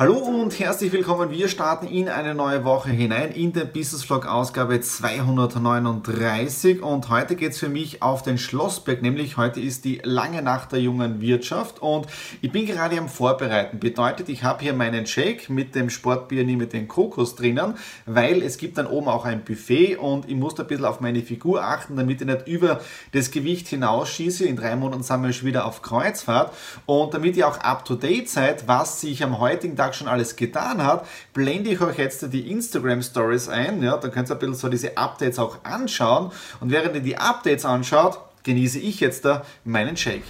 Hallo und herzlich willkommen. Wir starten in eine neue Woche hinein in den Business Vlog Ausgabe 239 und heute geht es für mich auf den Schlossberg, nämlich heute ist die lange Nacht der jungen Wirtschaft und ich bin gerade am Vorbereiten. Bedeutet, ich habe hier meinen Shake mit dem Sportbier, mit den Kokos drinnen, weil es gibt dann oben auch ein Buffet und ich muss da ein bisschen auf meine Figur achten, damit ich nicht über das Gewicht hinausschieße. In drei Monaten sind wir schon wieder auf Kreuzfahrt und damit ihr auch up to date seid, was sich am heutigen Tag Tag schon alles getan hat, blende ich euch jetzt die Instagram Stories ein. Ja, da könnt ihr ein bisschen so diese Updates auch anschauen. Und während ihr die Updates anschaut, genieße ich jetzt da meinen Shake.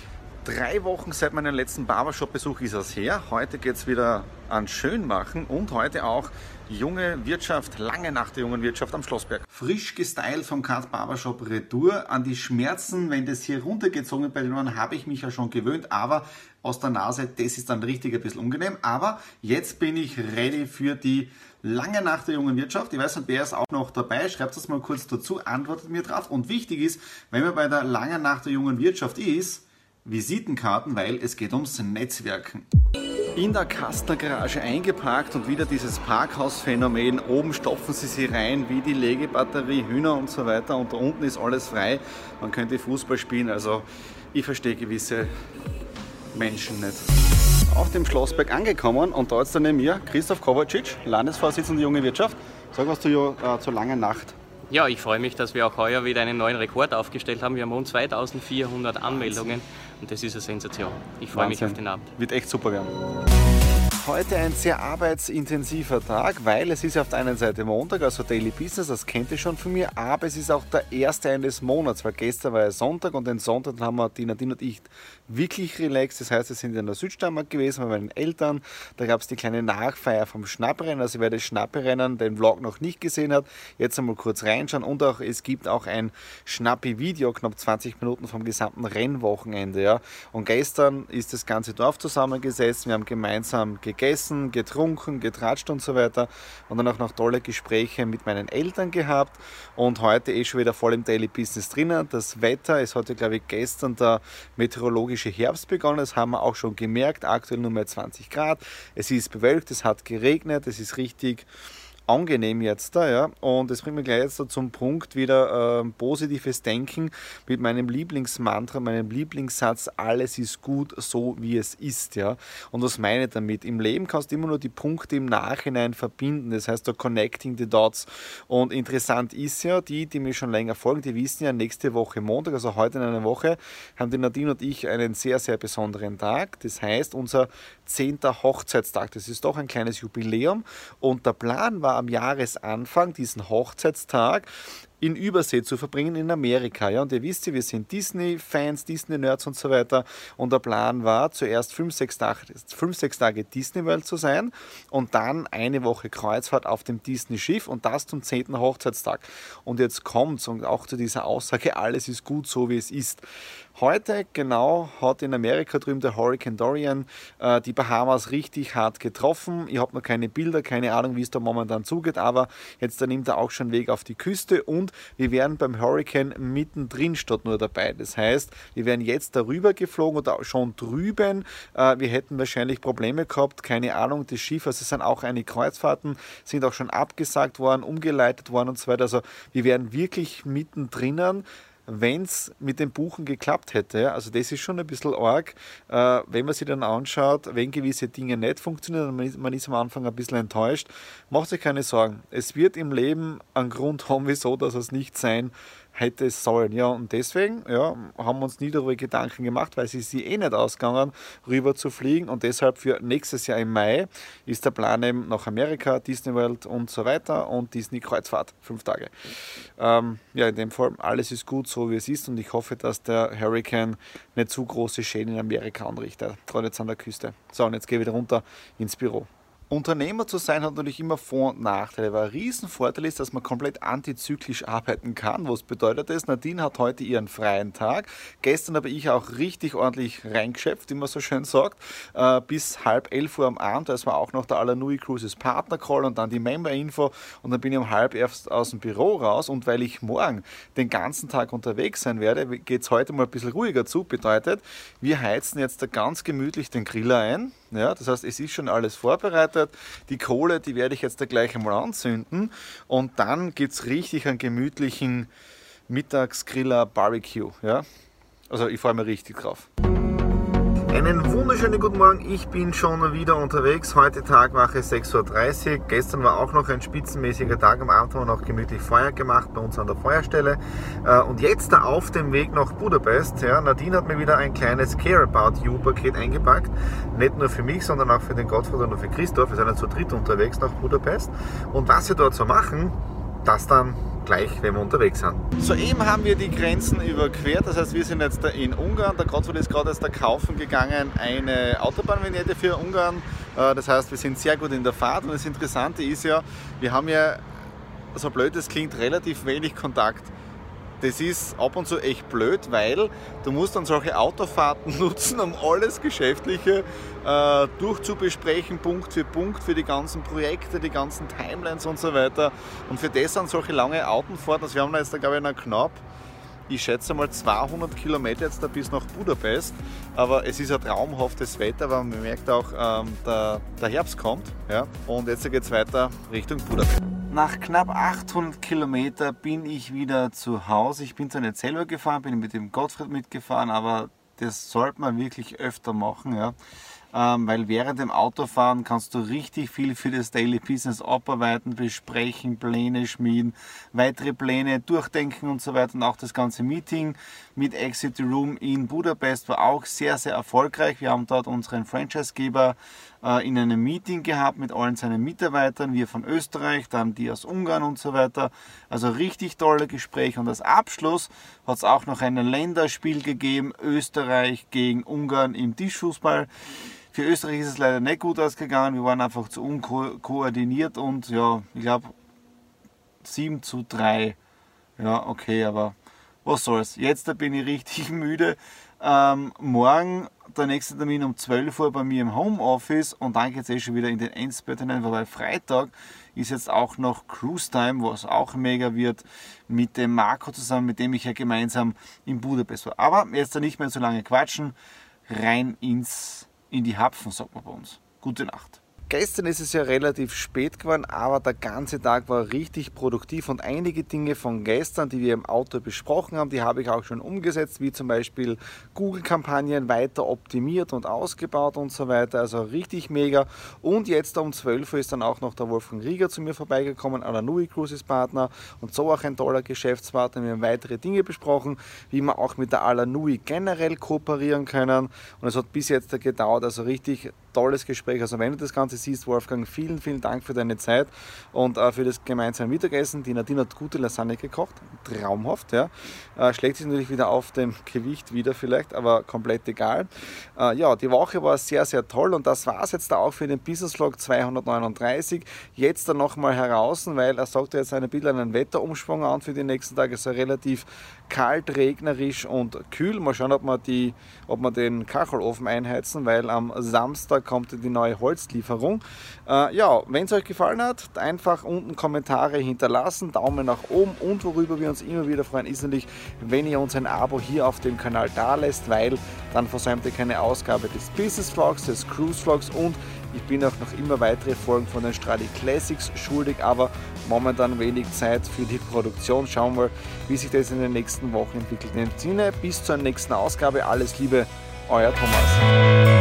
Drei Wochen seit meinem letzten Barbershop-Besuch ist es her. Heute geht es wieder an Schönmachen und heute auch junge Wirtschaft, lange nach der jungen Wirtschaft am Schlossberg. Frisch gestylt vom Cut Barbershop Retour. An die Schmerzen, wenn das hier runtergezogen wird bei den Ohren, habe ich mich ja schon gewöhnt, aber aus der Nase, das ist dann richtig ein bisschen unangenehm. Aber jetzt bin ich ready für die lange nach der jungen Wirtschaft. Ich weiß nicht, wer ist auch noch dabei. Schreibt das mal kurz dazu, antwortet mir drauf. Und wichtig ist, wenn man bei der langen nach der jungen Wirtschaft ist, Visitenkarten, weil es geht ums Netzwerken. In der Kastner Garage eingeparkt und wieder dieses Parkhausphänomen. Oben stopfen sie sie rein wie die Legebatterie, Hühner und so weiter. Und da unten ist alles frei. Man könnte Fußball spielen. Also ich verstehe gewisse Menschen nicht. Auf dem Schlossberg angekommen und da jetzt neben mir Christoph Kovacic, Landesvorsitzender Junge Wirtschaft. Sag was zu, äh, zur langen Nacht. Ja, ich freue mich, dass wir auch heuer wieder einen neuen Rekord aufgestellt haben. Wir haben rund 2400 Anmeldungen und das ist eine Sensation. Ich freue Wahnsinn. mich auf den Abend. Wird echt super werden. Heute ein sehr arbeitsintensiver Tag, weil es ist auf der einen Seite Montag, also Daily Business, das kennt ihr schon von mir, aber es ist auch der erste eines Monats, weil gestern war ja Sonntag und den Sonntag haben wir, die Nadine und ich, wirklich relaxed. Das heißt, wir sind in der Südsteiermark gewesen bei meinen Eltern. Da gab es die kleine Nachfeier vom Schnapprennen. Also wer das Schnapperennen, den Vlog noch nicht gesehen hat, jetzt einmal kurz reinschauen. Und auch es gibt auch ein Schnappi-Video, knapp 20 Minuten vom gesamten Rennwochenende. Ja. Und gestern ist das ganze Dorf zusammengesessen. Wir haben gemeinsam gegessen, getrunken, getratscht und so weiter. Und dann auch noch tolle Gespräche mit meinen Eltern gehabt. Und heute ist schon wieder voll im Daily Business drinnen. Das Wetter, es hatte, glaube ich, gestern der meteorologische Herbst begonnen. Das haben wir auch schon gemerkt. Aktuell nur mehr 20 Grad. Es ist bewölkt, es hat geregnet, es ist richtig angenehm jetzt da, ja. Und das bringt mich gleich jetzt zum Punkt wieder äh, positives Denken mit meinem Lieblingsmantra, meinem Lieblingssatz, alles ist gut so wie es ist, ja. Und was meine ich damit? Im Leben kannst du immer nur die Punkte im Nachhinein verbinden, das heißt, da connecting the dots. Und interessant ist ja, die, die mir schon länger folgen, die wissen ja, nächste Woche Montag, also heute in einer Woche, haben die Nadine und ich einen sehr, sehr besonderen Tag. Das heißt, unser 10. Hochzeitstag. Das ist doch ein kleines Jubiläum. Und der Plan war am Jahresanfang, diesen Hochzeitstag, in Übersee zu verbringen in Amerika. Ja? Und ihr wisst ja, wir sind Disney-Fans, Disney-Nerds und so weiter. Und der Plan war, zuerst fünf, sechs Tage, fünf, sechs Tage Disney World zu sein und dann eine Woche Kreuzfahrt auf dem Disney-Schiff und das zum 10. Hochzeitstag. Und jetzt kommt es und auch zu dieser Aussage, alles ist gut so, wie es ist. Heute genau hat in Amerika drüben der Hurricane Dorian äh, die Bahamas richtig hart getroffen. Ich habe noch keine Bilder, keine Ahnung, wie es da momentan zugeht, aber jetzt nimmt er auch schon Weg auf die Küste und wir wären beim Hurricane mittendrin statt nur dabei. Das heißt, wir wären jetzt darüber geflogen oder schon drüben. Äh, wir hätten wahrscheinlich Probleme gehabt, keine Ahnung, das Schiff, also es sind auch einige Kreuzfahrten, sind auch schon abgesagt worden, umgeleitet worden und so weiter. Also wir wären wirklich mittendrin wenn es mit dem Buchen geklappt hätte. Also das ist schon ein bisschen arg, äh, wenn man sich dann anschaut, wenn gewisse Dinge nicht funktionieren und man ist am Anfang ein bisschen enttäuscht, macht sich keine Sorgen. Es wird im Leben einen Grund haben, wieso dass es nicht sein hätte sollen. Ja, und deswegen ja, haben wir uns nie darüber Gedanken gemacht, weil sie sie eh nicht ausgegangen, rüber zu fliegen. Und deshalb für nächstes Jahr im Mai ist der Plan eben nach Amerika, Disney World und so weiter und Disney Kreuzfahrt, fünf Tage. Ähm, ja, in dem Fall, alles ist gut, so wie es ist und ich hoffe, dass der Hurricane nicht zu große Schäden in Amerika anrichtet, gerade jetzt an der Küste. So, und jetzt gehe ich wieder runter ins Büro. Unternehmer zu sein hat natürlich immer Vor- und Nachteile, aber ein Riesenvorteil ist, dass man komplett antizyklisch arbeiten kann. Was bedeutet das? Nadine hat heute ihren freien Tag. Gestern habe ich auch richtig ordentlich reingeschöpft, wie man so schön sagt, äh, bis halb elf Uhr am Abend. Da war auch noch der Alanui Cruises Partner Call und dann die Member-Info und dann bin ich um halb erst aus dem Büro raus und weil ich morgen den ganzen Tag unterwegs sein werde, geht es heute mal ein bisschen ruhiger zu. Bedeutet, wir heizen jetzt da ganz gemütlich den Griller ein. Ja, das heißt, es ist schon alles vorbereitet. Die Kohle, die werde ich jetzt da gleich einmal anzünden und dann gibt es richtig einen gemütlichen Mittagsgriller Barbecue. Ja? Also ich freue mich richtig drauf. Einen wunderschönen guten Morgen. Ich bin schon wieder unterwegs. Heute Tagwache 6.30 Uhr. Gestern war auch noch ein spitzenmäßiger Tag. Am Abend haben wir noch gemütlich Feuer gemacht bei uns an der Feuerstelle. Äh, und jetzt auf dem Weg nach Budapest. Nadine hat mir wieder ein kleines Care About You Paket eingepackt. Nicht nur für mich, sondern auch für den Gottfried und für Christoph. Wir sind ja zu dritt unterwegs nach Budapest. Und was wir dort so machen, das dann gleich, wenn wir unterwegs sind. Soeben haben wir die Grenzen überquert, das heißt wir sind jetzt in Ungarn. Der Gottfried ist gerade erst da kaufen gegangen, eine Autobahnvignette für Ungarn. Äh, das heißt, wir sind sehr gut in der Fahrt und das Interessante ist ja, wir haben ja, so blöd es klingt, relativ wenig Kontakt das ist ab und zu echt blöd, weil du musst dann solche Autofahrten nutzen, um alles Geschäftliche äh, durchzubesprechen, Punkt für Punkt, für die ganzen Projekte, die ganzen Timelines und so weiter. Und für das sind solche lange Autofahrten, also wir haben jetzt glaube ich noch knapp, ich schätze mal 200 Kilometer jetzt da bis nach Budapest, aber es ist ein traumhaftes Wetter, weil man merkt auch, ähm, der, der Herbst kommt. Ja? Und jetzt geht es weiter Richtung Budapest. Nach knapp 800 Kilometer bin ich wieder zu Hause. Ich bin zwar nicht selber gefahren, bin mit dem Gottfried mitgefahren, aber das sollte man wirklich öfter machen. Ja ähm, weil während dem Autofahren kannst du richtig viel für das Daily Business abarbeiten, besprechen, Pläne schmieden, weitere Pläne durchdenken und so weiter. Und auch das ganze Meeting mit Exit Room in Budapest war auch sehr, sehr erfolgreich. Wir haben dort unseren Franchisegeber in einem Meeting gehabt mit allen seinen Mitarbeitern, wir von Österreich, dann die aus Ungarn und so weiter. Also richtig tolle Gespräche. Und als Abschluss hat es auch noch ein Länderspiel gegeben, Österreich gegen Ungarn im Tischfußball. Für Österreich ist es leider nicht gut ausgegangen. Wir waren einfach zu unkoordiniert und ja, ich glaube 7 zu 3. Ja, okay, aber was soll's. Jetzt bin ich richtig müde. Ähm, morgen der nächste Termin um 12 Uhr bei mir im Homeoffice und dann geht es eh schon wieder in den Endspurt hinein, weil Freitag ist jetzt auch noch Cruise Time, was auch mega wird, mit dem Marco zusammen, mit dem ich ja gemeinsam in Budapest war. Aber jetzt nicht mehr so lange quatschen, rein ins in die Hapfen, sagt man bei uns. Gute Nacht. Gestern ist es ja relativ spät geworden, aber der ganze Tag war richtig produktiv und einige Dinge von gestern, die wir im Auto besprochen haben, die habe ich auch schon umgesetzt, wie zum Beispiel Google-Kampagnen weiter optimiert und ausgebaut und so weiter. Also richtig mega. Und jetzt um 12 Uhr ist dann auch noch der Wolfgang Rieger zu mir vorbeigekommen, Alanui Cruises Partner und so auch ein toller Geschäftspartner. Wir haben weitere Dinge besprochen, wie wir auch mit der Alanui generell kooperieren können. Und es hat bis jetzt gedauert, also richtig tolles Gespräch. Also wenn du das Ganze siehst, Wolfgang, vielen, vielen Dank für deine Zeit und äh, für das gemeinsame Mittagessen. Die Nadine hat gute Lasagne gekocht, traumhaft. Ja. Äh, schlägt sich natürlich wieder auf dem Gewicht wieder vielleicht, aber komplett egal. Äh, ja, die Woche war sehr, sehr toll und das war es jetzt auch für den Business Vlog 239. Jetzt dann nochmal heraus, weil er sagt jetzt ein bisschen einen Wetterumschwung an für die nächsten Tage. Es ist relativ kalt, regnerisch und kühl. Mal schauen, ob wir, die, ob wir den Kachelofen einheizen, weil am Samstag kommt die neue Holzlieferung. Äh, ja, wenn es euch gefallen hat, einfach unten Kommentare hinterlassen, Daumen nach oben und worüber wir uns immer wieder freuen, ist natürlich, wenn ihr uns ein Abo hier auf dem Kanal da lässt, weil dann versäumt ihr keine Ausgabe des Business Vlogs, des Cruise Vlogs und ich bin auch noch immer weitere Folgen von den Stradi Classics schuldig, aber momentan wenig Zeit für die Produktion. Schauen wir, wie sich das in den nächsten Wochen entwickelt. In dem Sinne, bis zur nächsten Ausgabe. Alles Liebe, euer Thomas.